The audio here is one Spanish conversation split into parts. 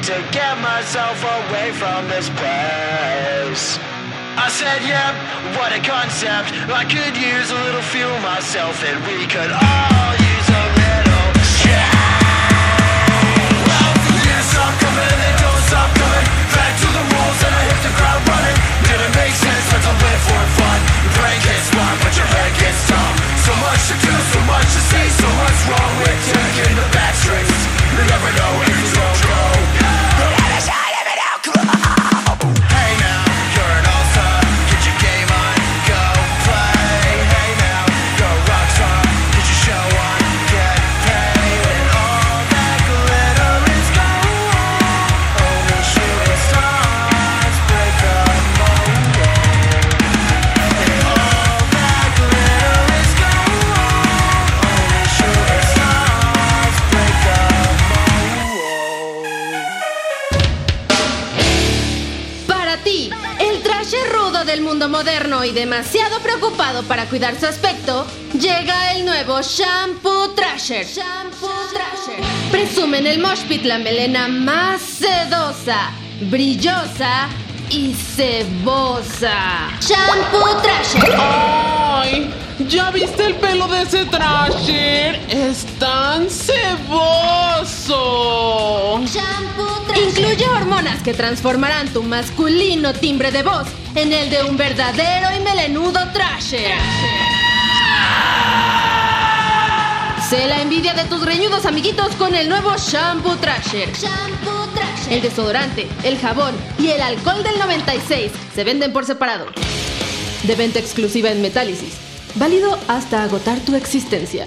Need to get myself away from this place. I said, yeah, what a concept. I could use a little fuel myself, and we could all use a little change. Well, they don't. Back to the rules, and I hit the ground running. Didn't make sense, but to live for fun. Your brain gets smart, but your head gets dumb. So much to do, so much to say, so much wrong with taking the back streets. You never know you don't go. Moderno y demasiado preocupado para cuidar su aspecto, llega el nuevo Shampoo Trasher. Shampoo Trasher. Presume en el Mosh Pit la melena más sedosa, brillosa y cebosa. Shampoo Trasher. ¡Ay! ¿Ya viste el pelo de ese Trasher? ¡Es tan ceboso! Incluye hormonas que transformarán tu masculino timbre de voz en el de un verdadero y melenudo trasher. Sé la envidia de tus reñudos amiguitos con el nuevo Shampoo Trasher. El desodorante, el jabón y el alcohol del 96 se venden por separado. De venta exclusiva en Metálisis. Válido hasta agotar tu existencia.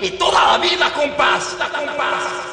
y toda la vida, compás, paz.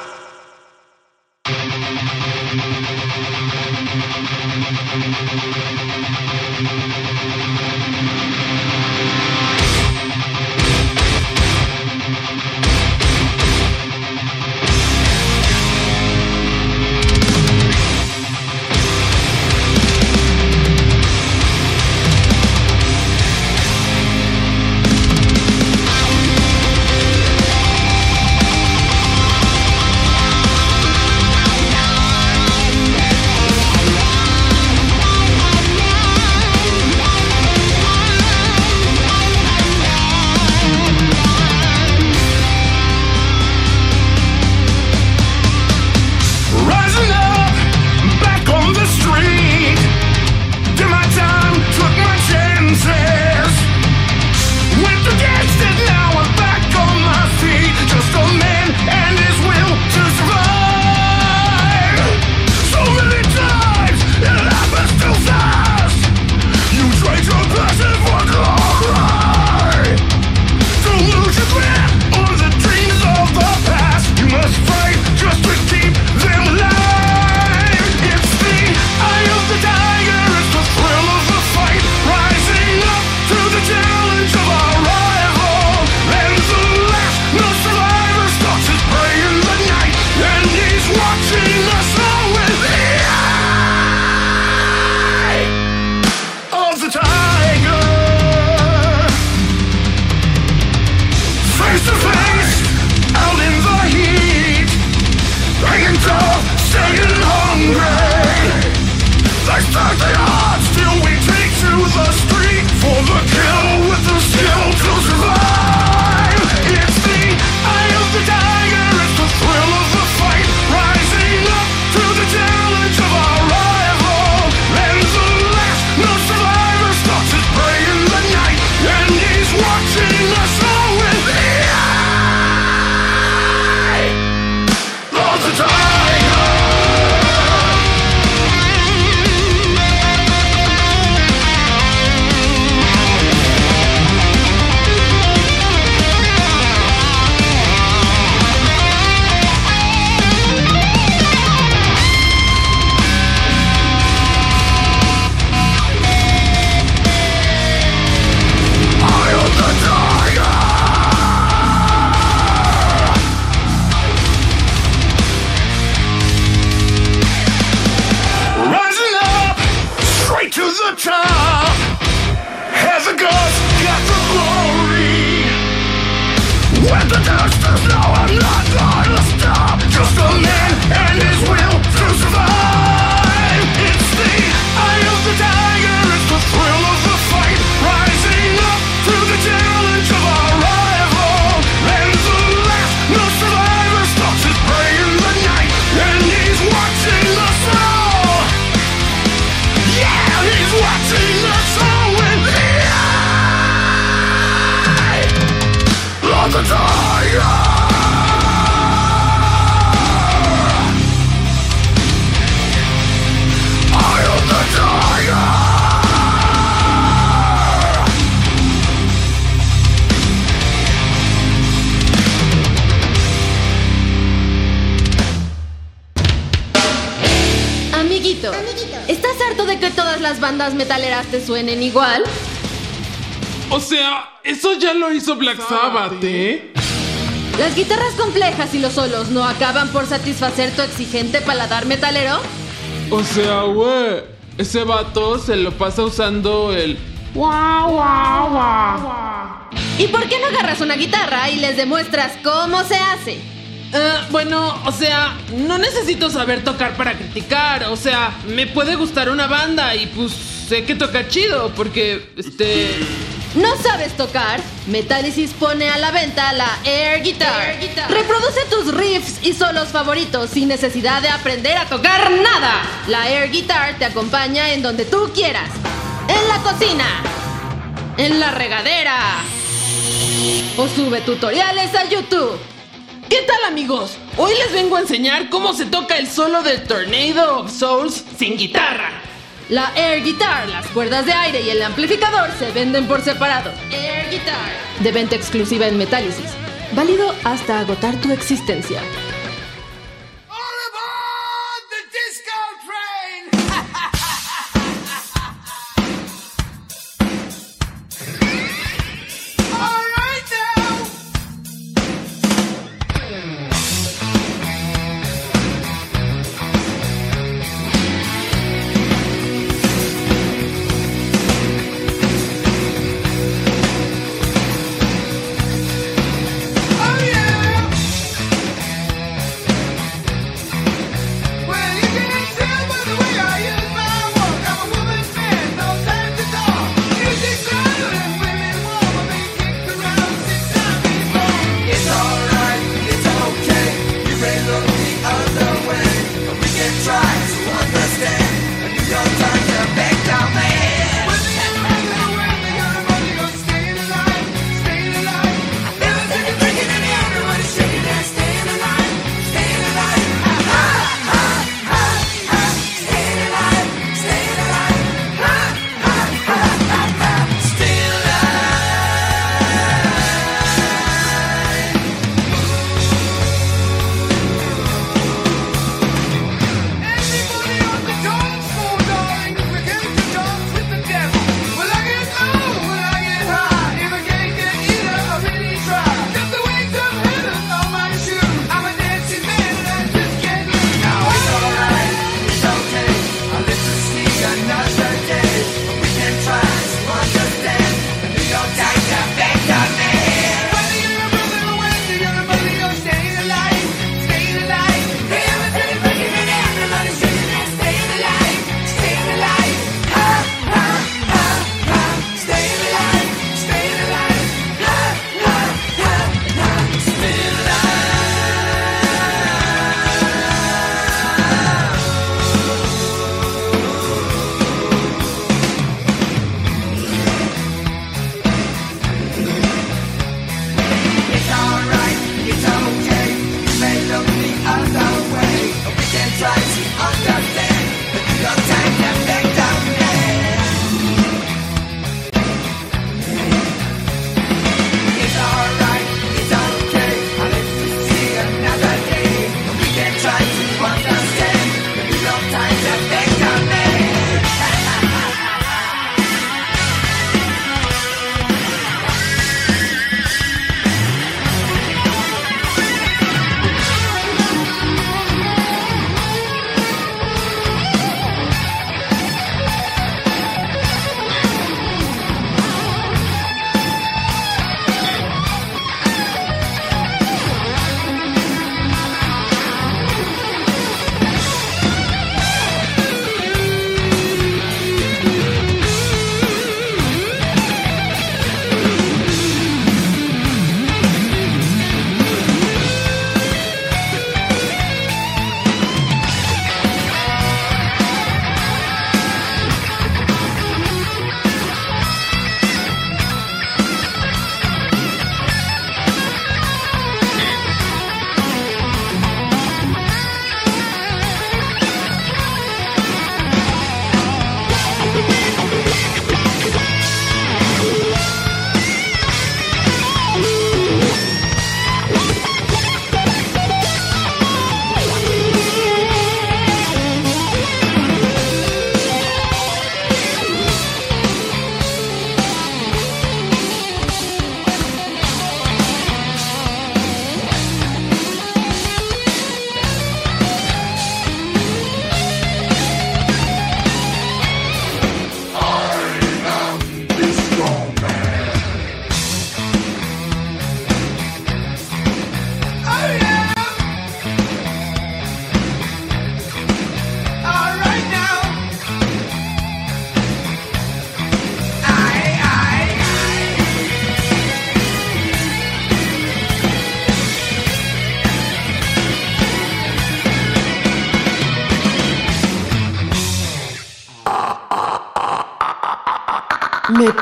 Bandas metaleras te suenen igual? O sea, eso ya lo hizo Black Sabbath, ¿eh? ¿Las guitarras complejas y los solos no acaban por satisfacer tu exigente paladar metalero? O sea, güey, ese vato se lo pasa usando el guau, guau, guau. ¿Y por qué no agarras una guitarra y les demuestras cómo se hace? Eh, bueno, o sea, no necesito saber tocar para criticar. O sea, me puede gustar una banda y pues sé que toca chido porque, este... ¿No sabes tocar? Metallicis pone a la venta la Air Guitar. Reproduce tus riffs y solos favoritos sin necesidad de aprender a tocar nada. La Air Guitar te acompaña en donde tú quieras. En la cocina. En la regadera. O sube tutoriales a YouTube. ¿Qué tal amigos? Hoy les vengo a enseñar cómo se toca el solo de Tornado of Souls sin guitarra. La Air Guitar, las cuerdas de aire y el amplificador se venden por separado. Air Guitar. De venta exclusiva en Metálisis. Válido hasta agotar tu existencia.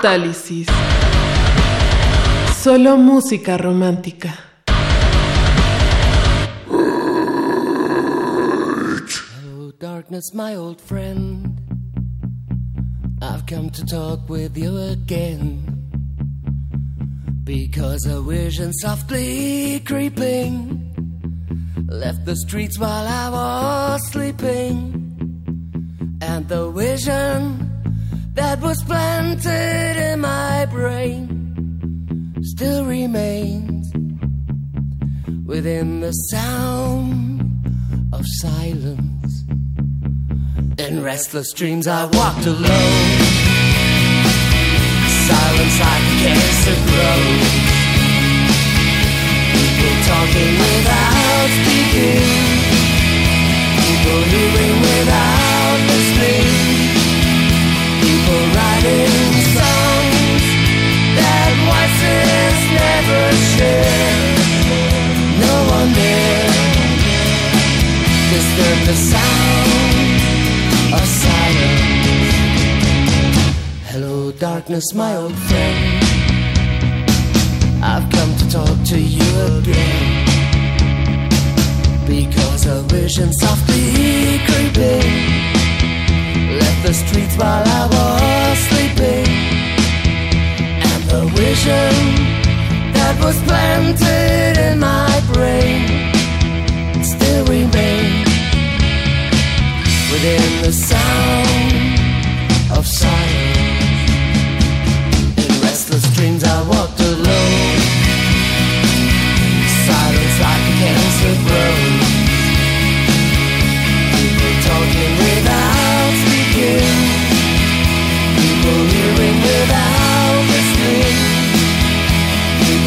Metálisis. Solo música romántica. Hello, darkness, my old friend. I've come to talk with you again. Because a vision softly creeping left the streets while I was sleeping. And the vision was planted in my brain still remains within the sound of silence. In restless dreams, I walked alone. Silence like a cancer grows. People talking without speaking. People hearing without never share. No one there disturb the sound of silence. Hello, darkness, my old friend. I've come to talk to you again. Because a vision softly creeping left the streets while I was sleeping. And the vision that was planted in my brain still remains within the sound of silence. In restless dreams, I walked alone. Silence like a cancer grows. People talking without speaking. People hearing without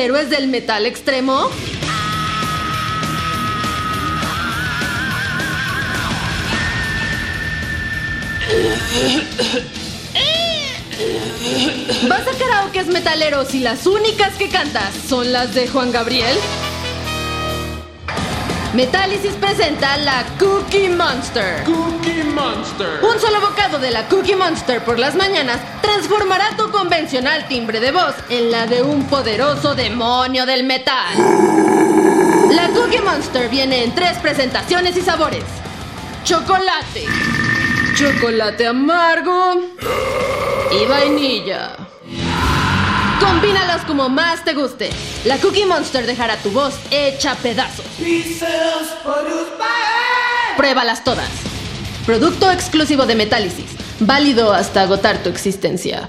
héroes del metal extremo? ¿Vas a karaoke metaleros y las únicas que cantas son las de Juan Gabriel? Metálisis presenta la Cookie Monster. Cookie Monster. Un solo bocado de la Cookie Monster por las mañanas transformará tu convencional timbre de voz en la de un poderoso demonio del metal. La Cookie Monster viene en tres presentaciones y sabores. Chocolate. Chocolate amargo. Y vainilla. Combínalos como más te guste. La Cookie Monster dejará tu voz hecha pedazos. Pruébalas todas. Producto exclusivo de Metálisis, válido hasta agotar tu existencia.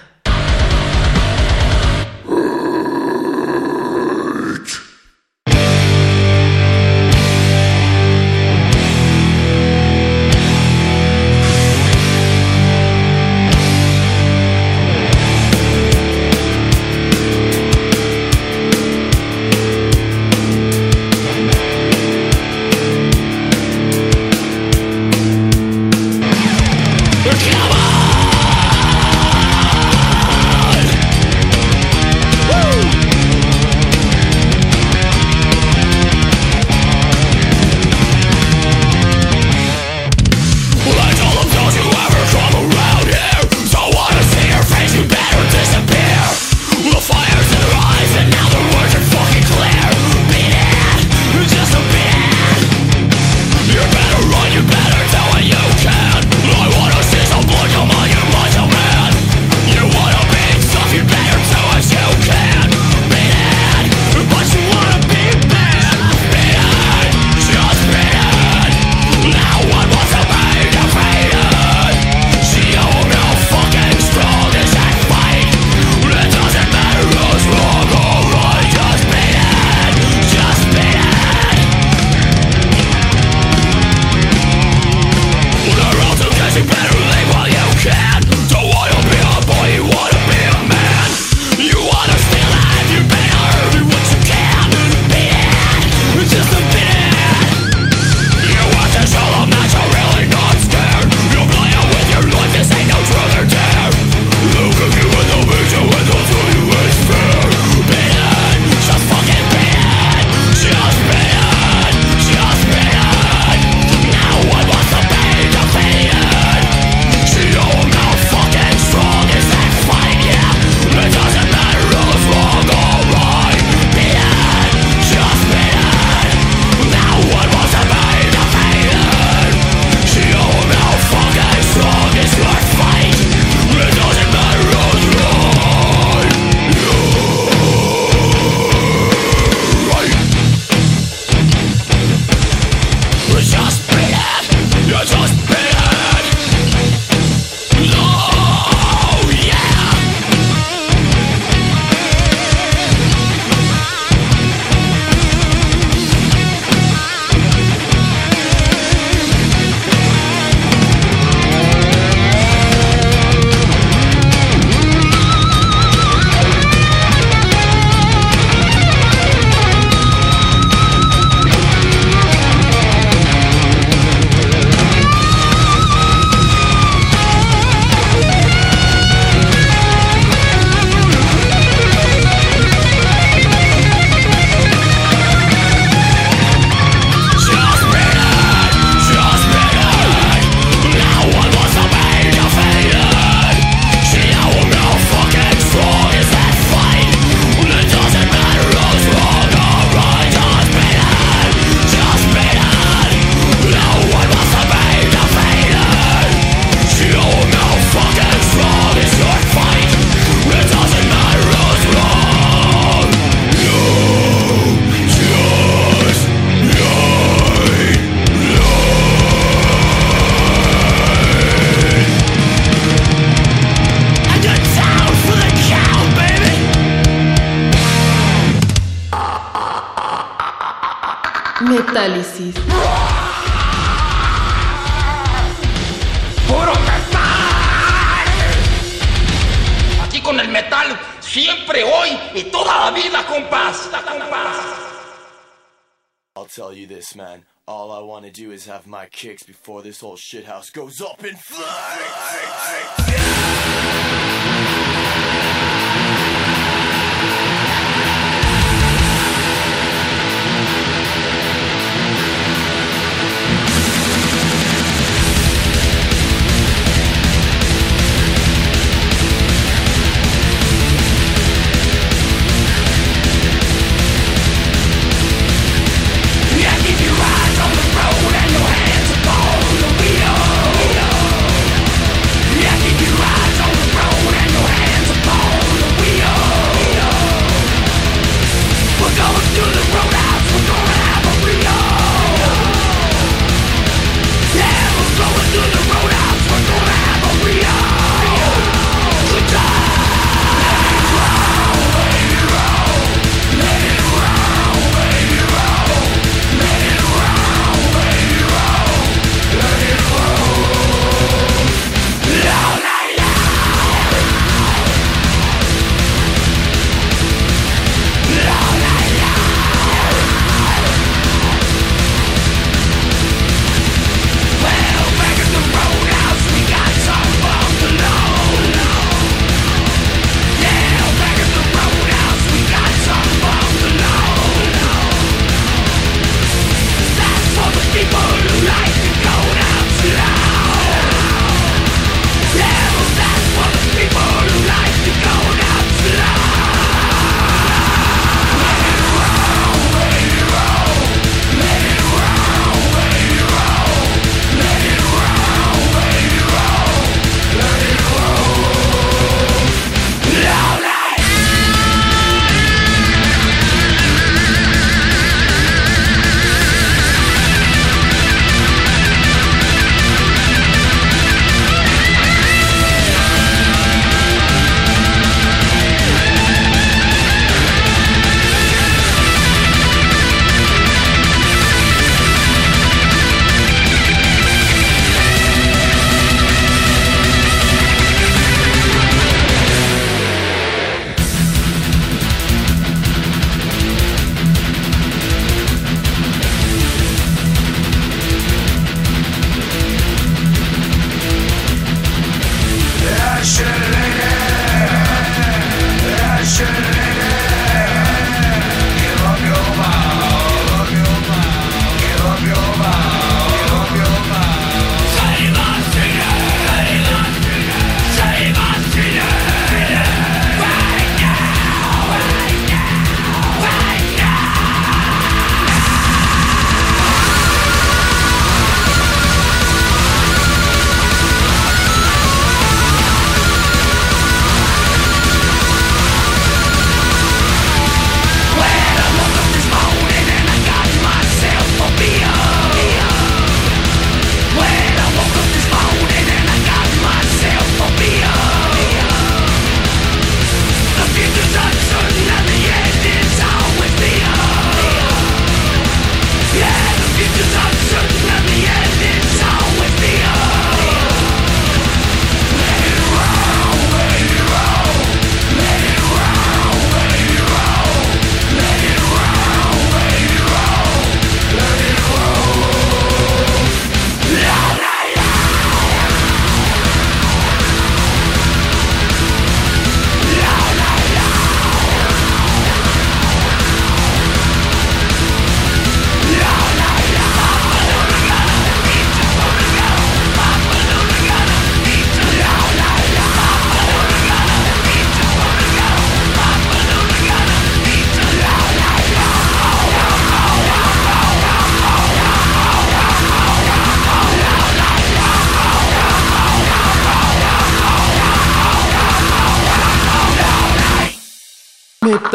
before this whole shithouse goes up in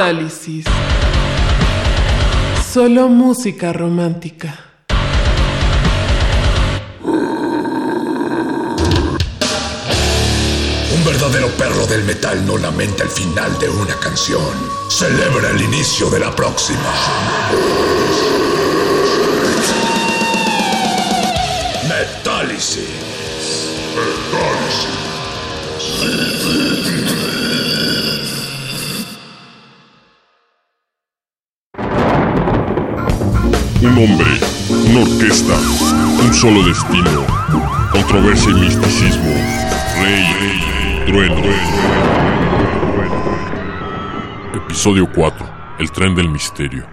análisis. Solo música romántica. Un verdadero perro del metal no lamenta el final de una canción. Celebra el inicio de la próxima. Metálisis. Metálisis. Una orquesta, un solo destino, controversia y misticismo, rey, trueno. Episodio 4. El tren del misterio.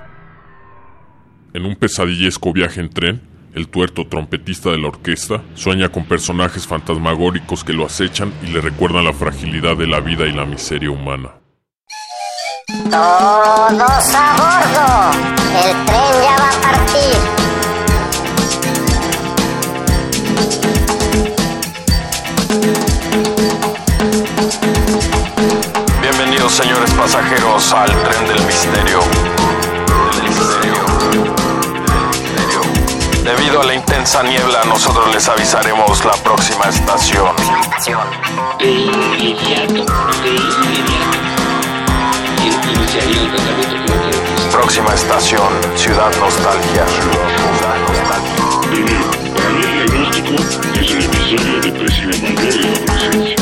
En un pesadillesco viaje en tren, el tuerto trompetista de la orquesta sueña con personajes fantasmagóricos que lo acechan y le recuerdan la fragilidad de la vida y la miseria humana. Todos a bordo. El tren ya va a partir. Pasajeros al tren del misterio. Del. Debido a la intensa niebla, nosotros les avisaremos la próxima estación. De inmediato, de inmediato. Próxima estación, Ciudad Nostalgia. Ciudad Nostalgia. Primero, para mí el diagnóstico es un episodio de la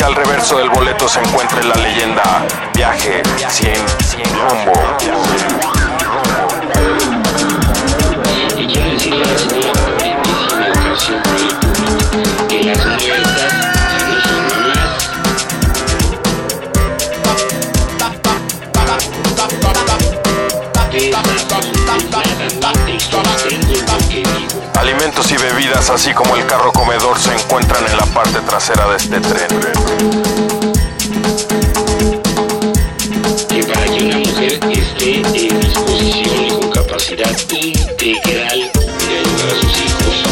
que al reverso del boleto se encuentre la leyenda Viaje sin rumbo. Alimentos y bebidas, así como el carro comedor, se encuentran en la parte trasera de este tren. que para que una mujer esté en disposición y con capacidad integral de ayudar a sus hijos,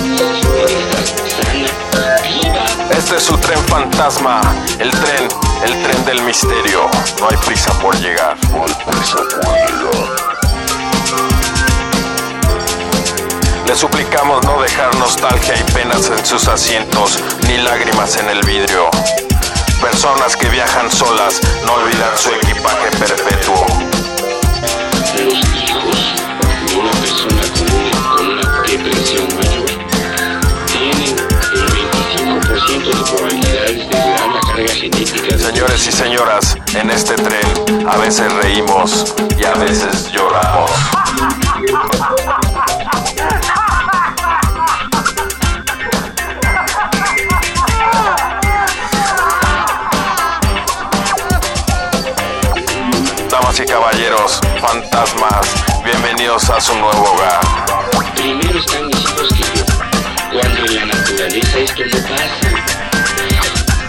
sana, viva. Este es su tren fantasma, el tren, el tren del misterio. No hay prisa por llegar. No hay prisa por llegar. Le suplicamos no dejar nostalgia y penas en sus asientos, ni lágrimas en el vidrio. Personas que viajan solas no olvidan su equipaje perpetuo. Los hijos de una persona con una, con una depresión mayor tienen el 25% de probabilidades de heredar la carga genética Señores y señoras, en este tren a veces reímos y a veces lloramos. Caballeros, fantasmas, bienvenidos a su nuevo hogar. Primero están mis hijos que yo. Cuando en la naturaleza esto no pasa.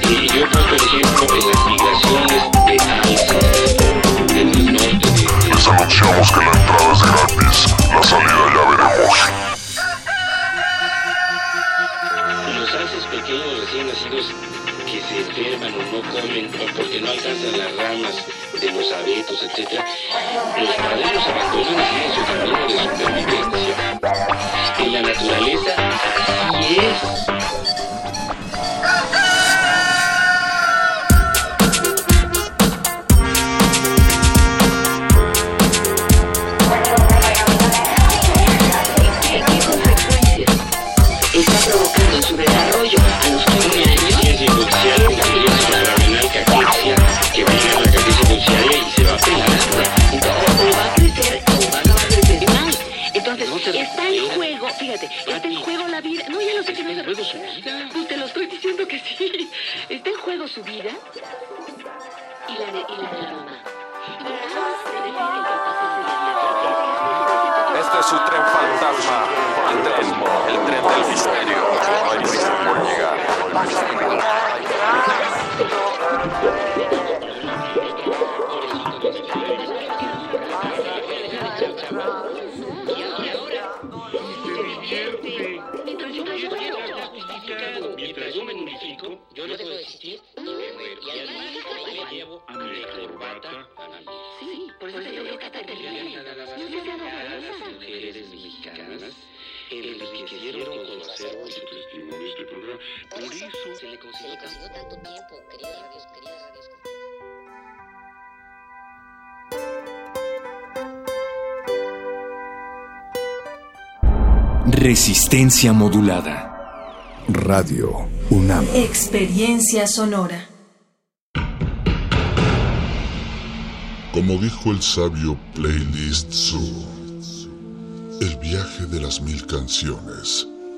Y yo pues, por ejemplo, en las migraciones de alces, del norte, de, Les anunciamos que la entrada es gratis, la salida ya veremos. Los alces pequeños recién nacidos que se enferman o no comen o porque no alcanzan las ramas de los abetos, etc. Los padres abandonan así en su camino de supervivencia. En la naturaleza así es. está provocando su desarrollo a los tanto tiempo. Resistencia modulada. Radio UNAM. Experiencia sonora. Como dijo el sabio Playlist Zoo, el viaje de las mil canciones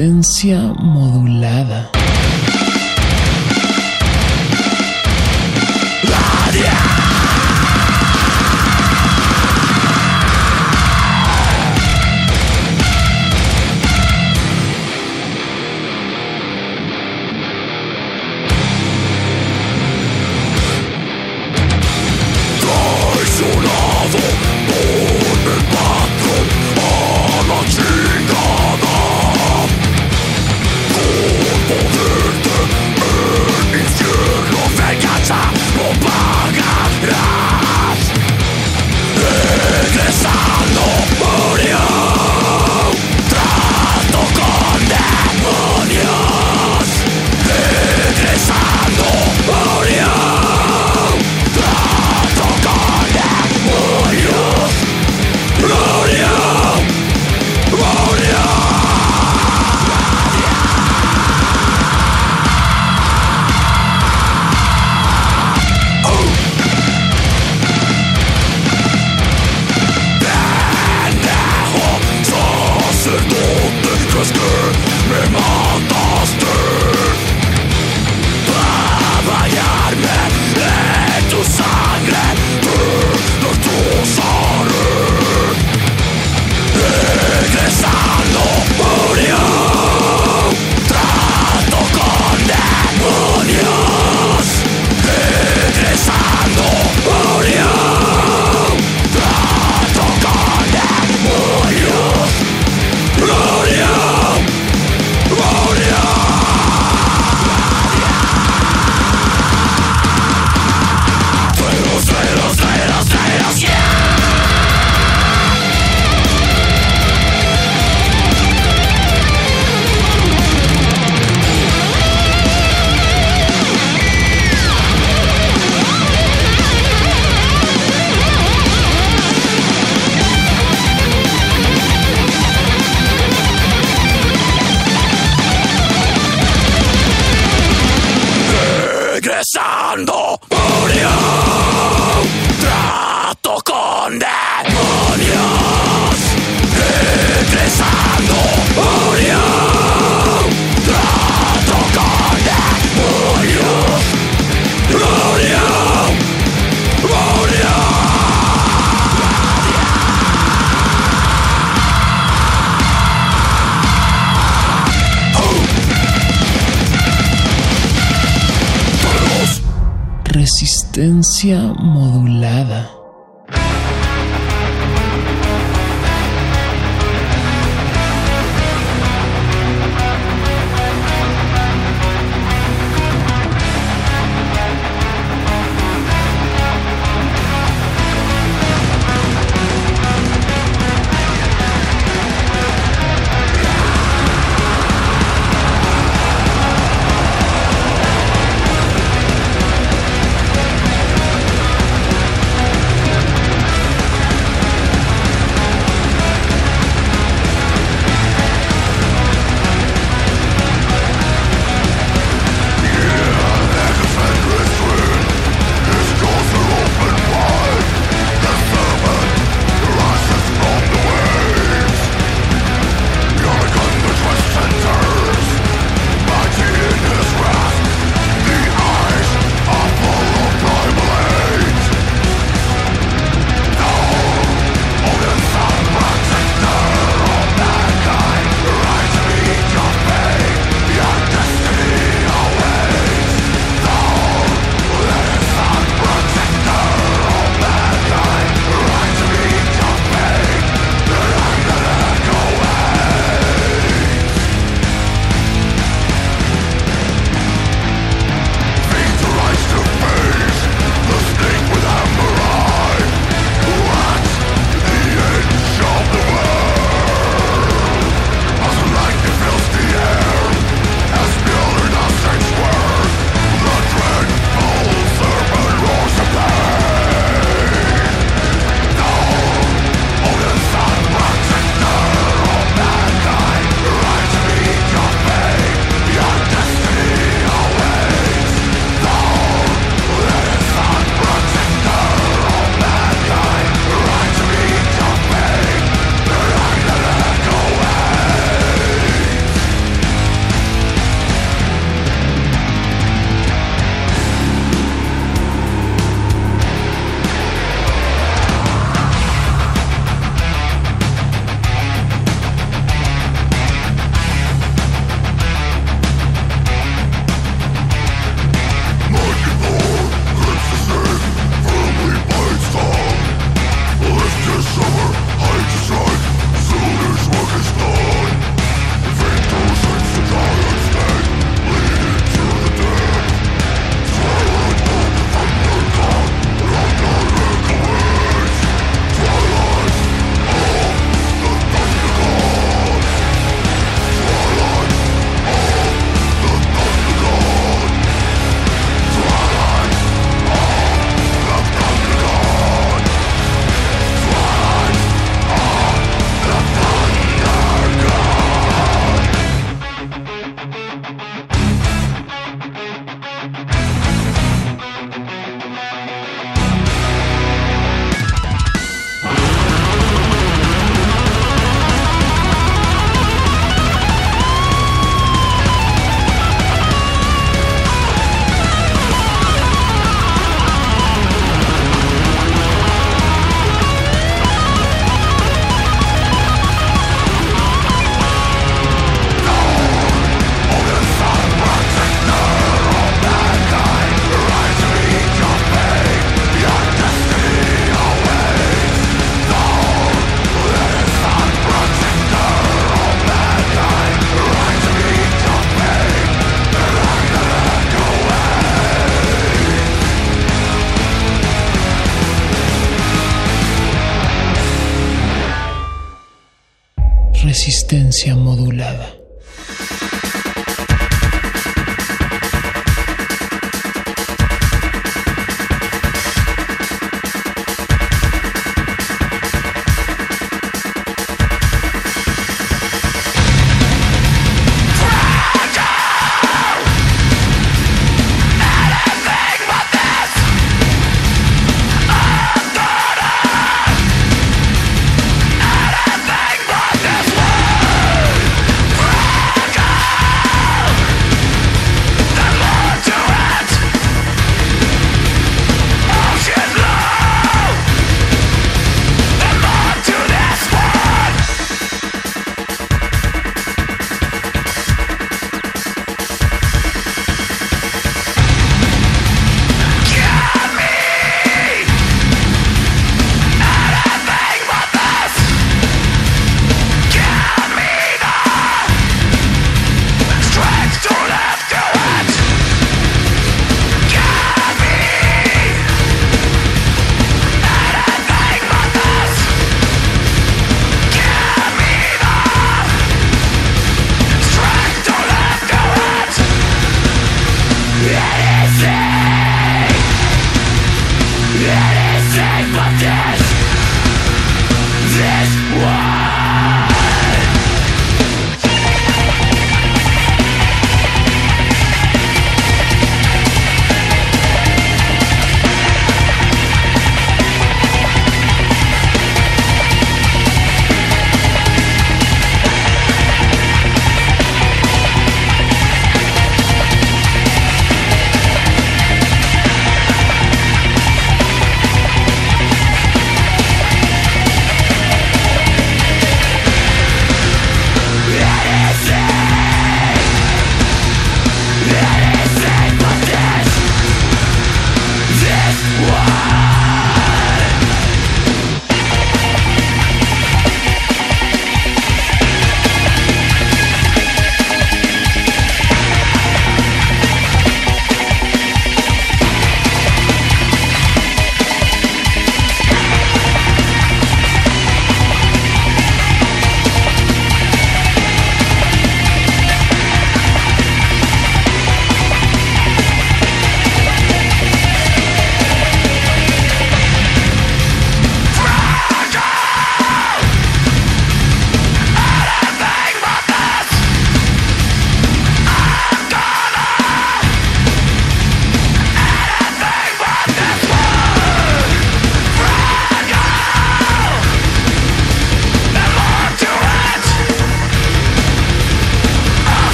Resistencia modulada.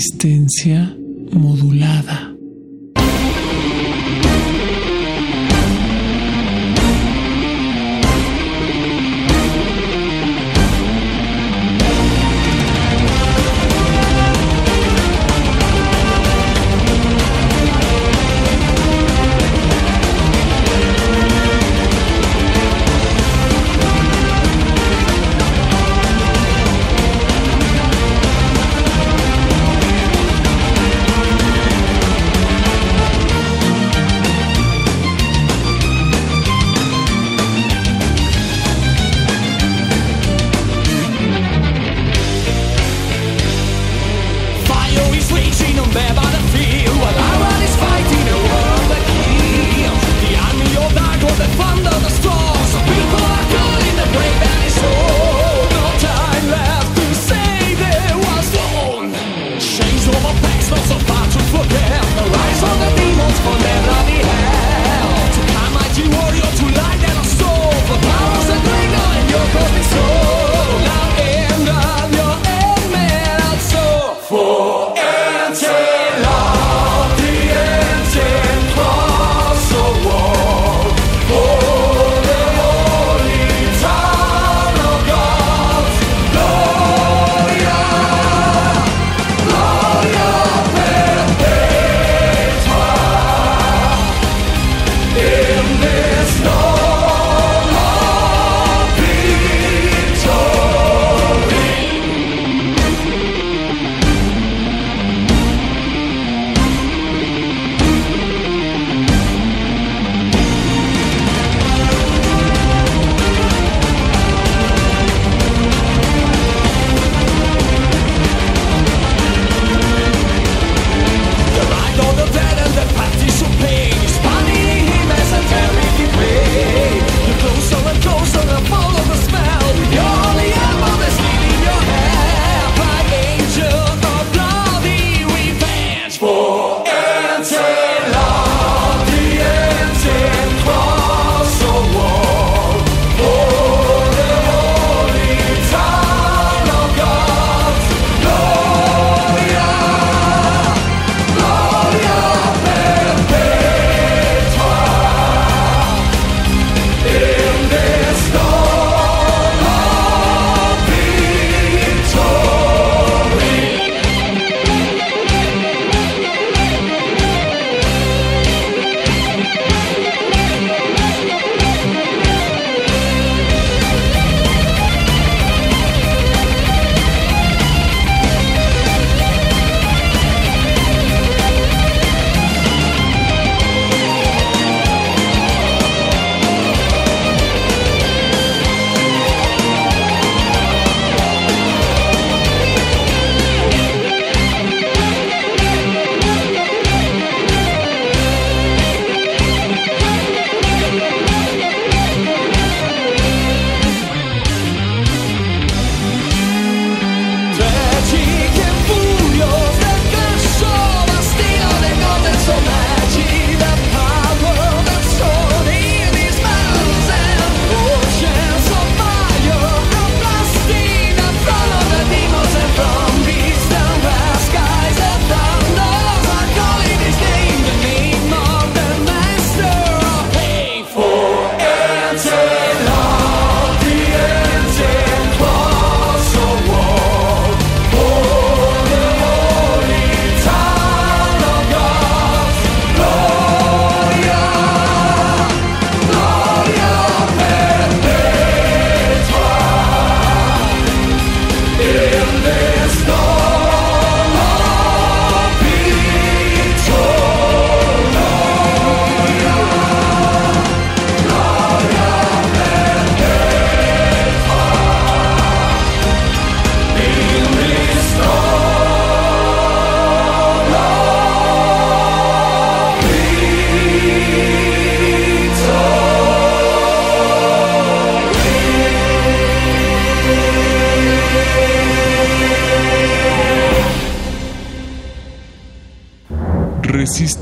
Resistencia modulada.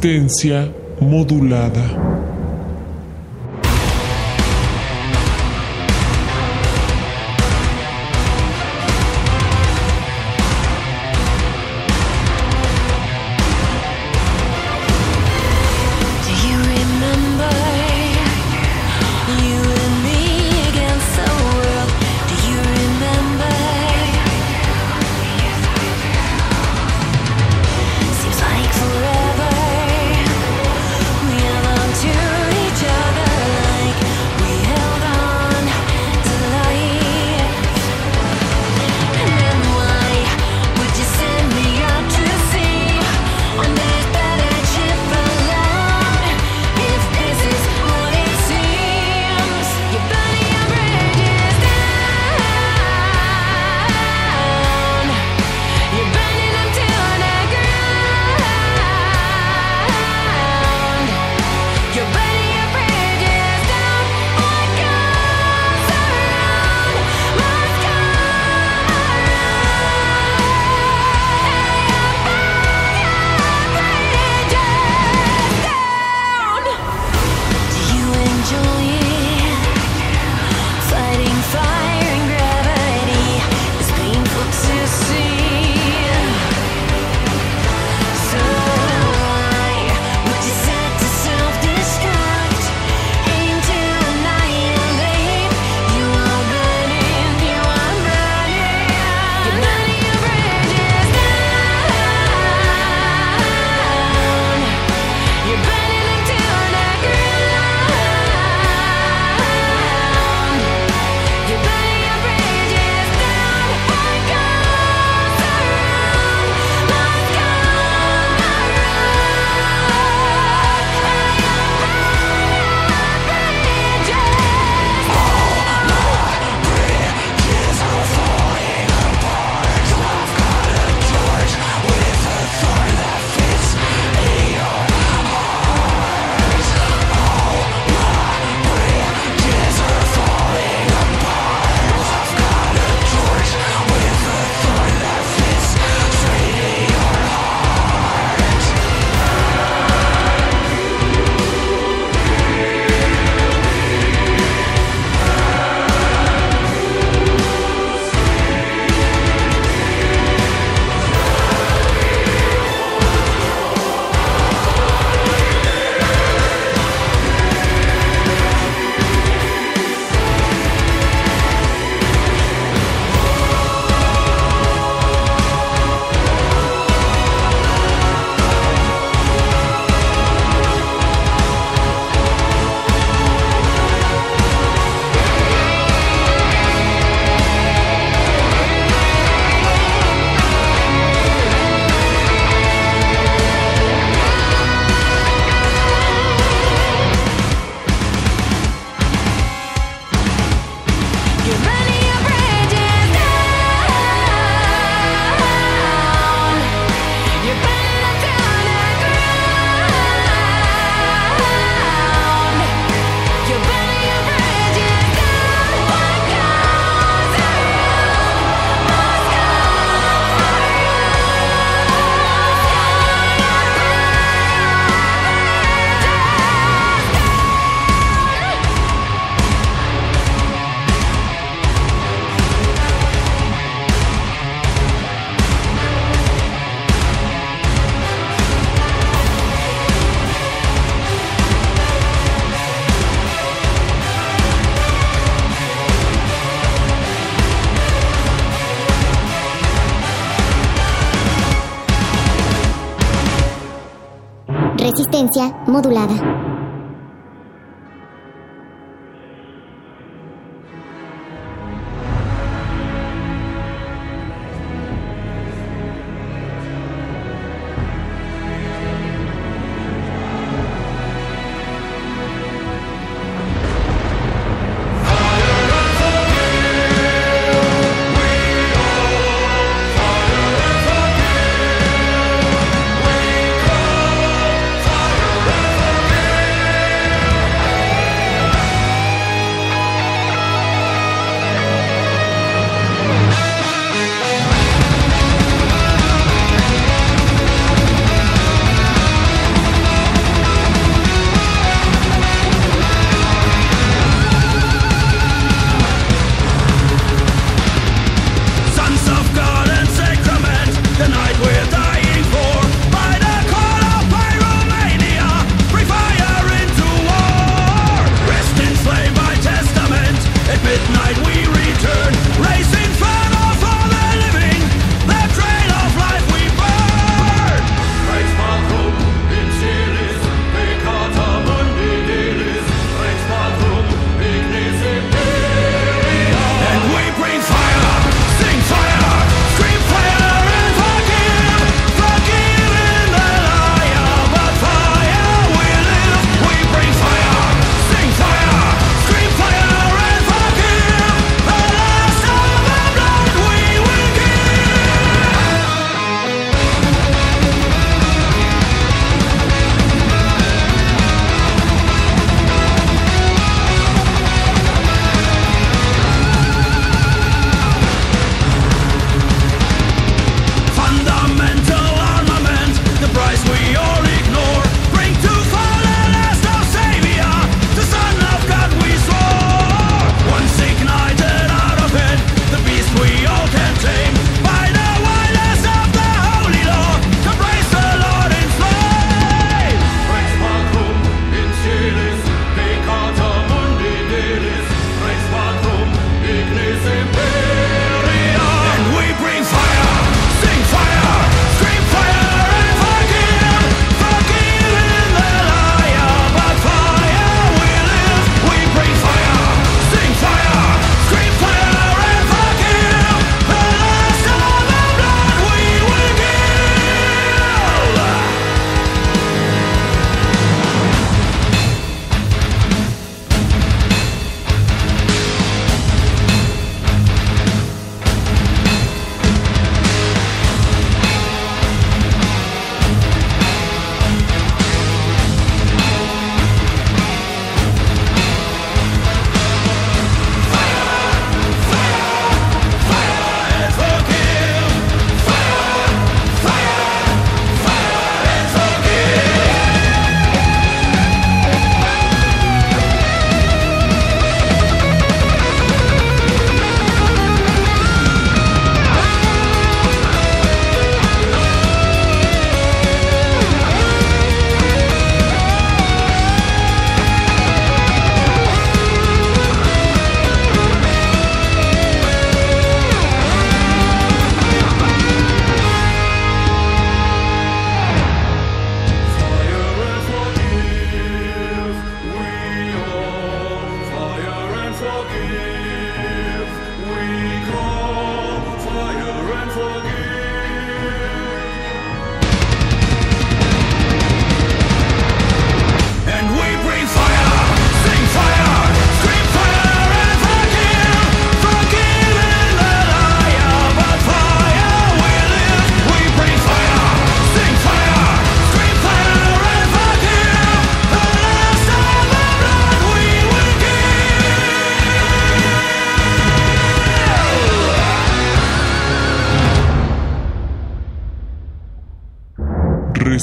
Resistencia modulada.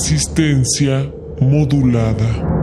Resistencia modulada.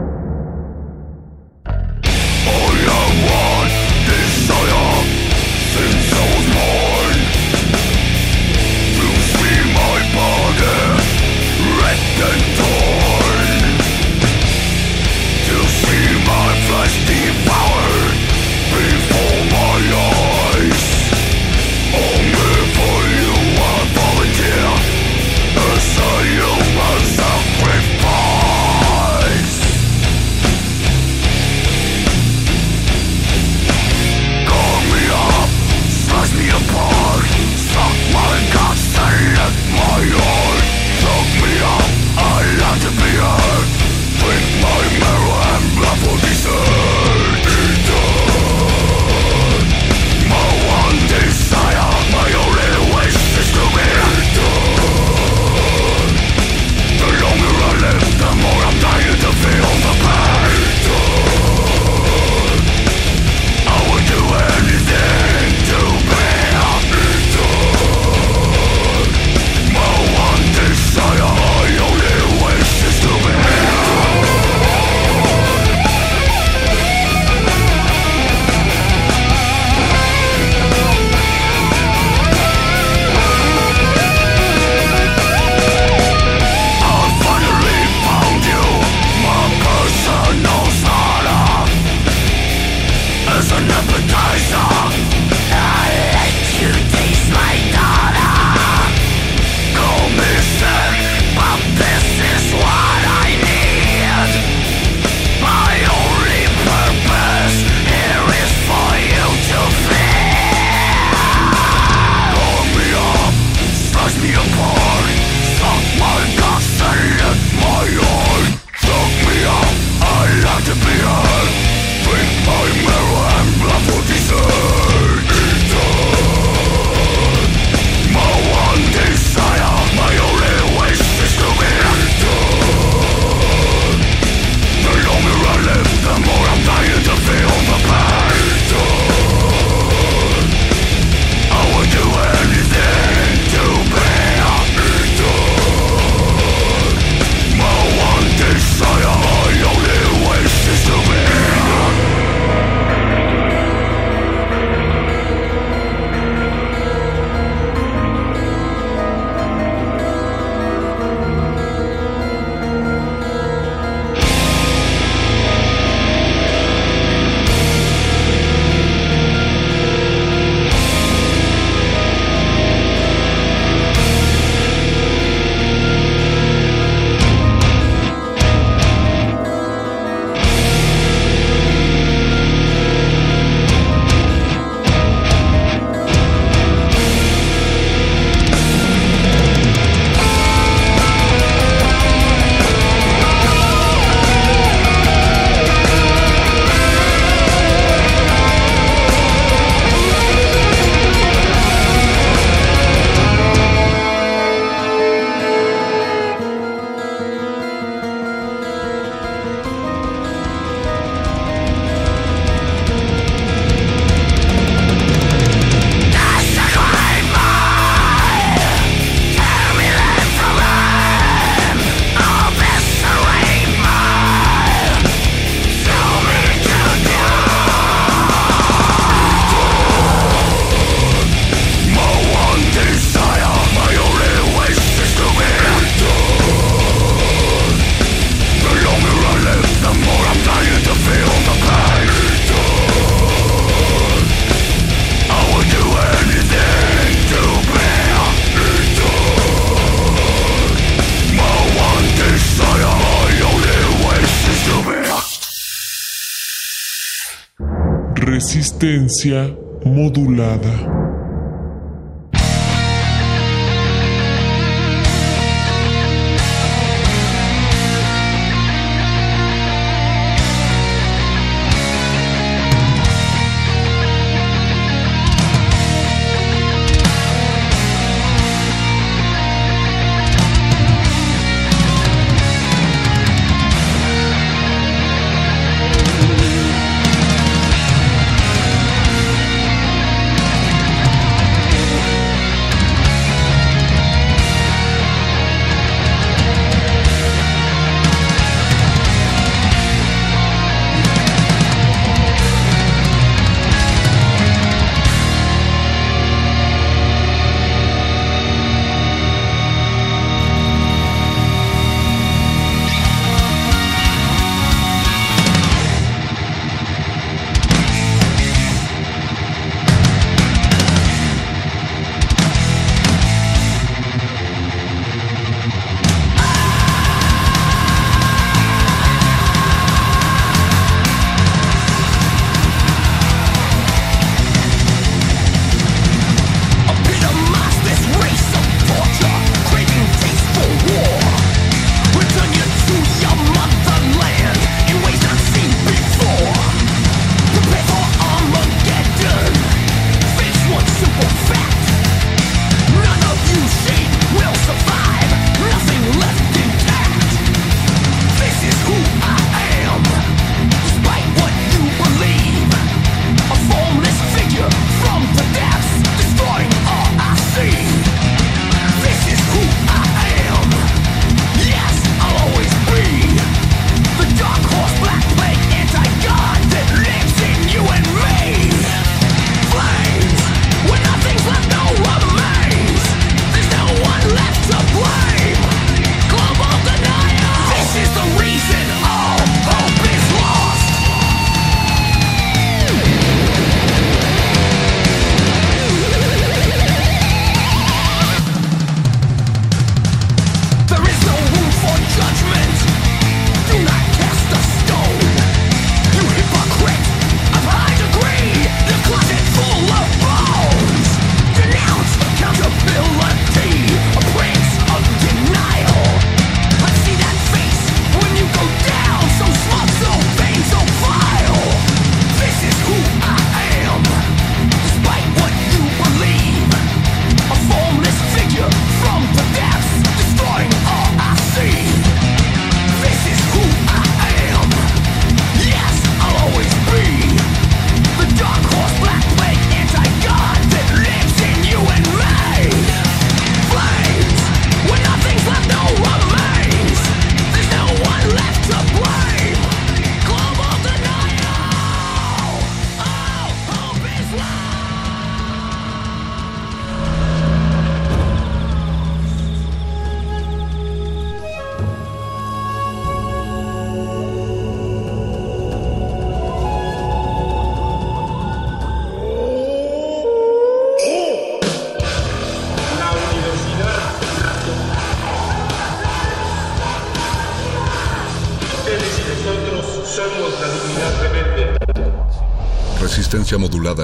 Resistencia modulada.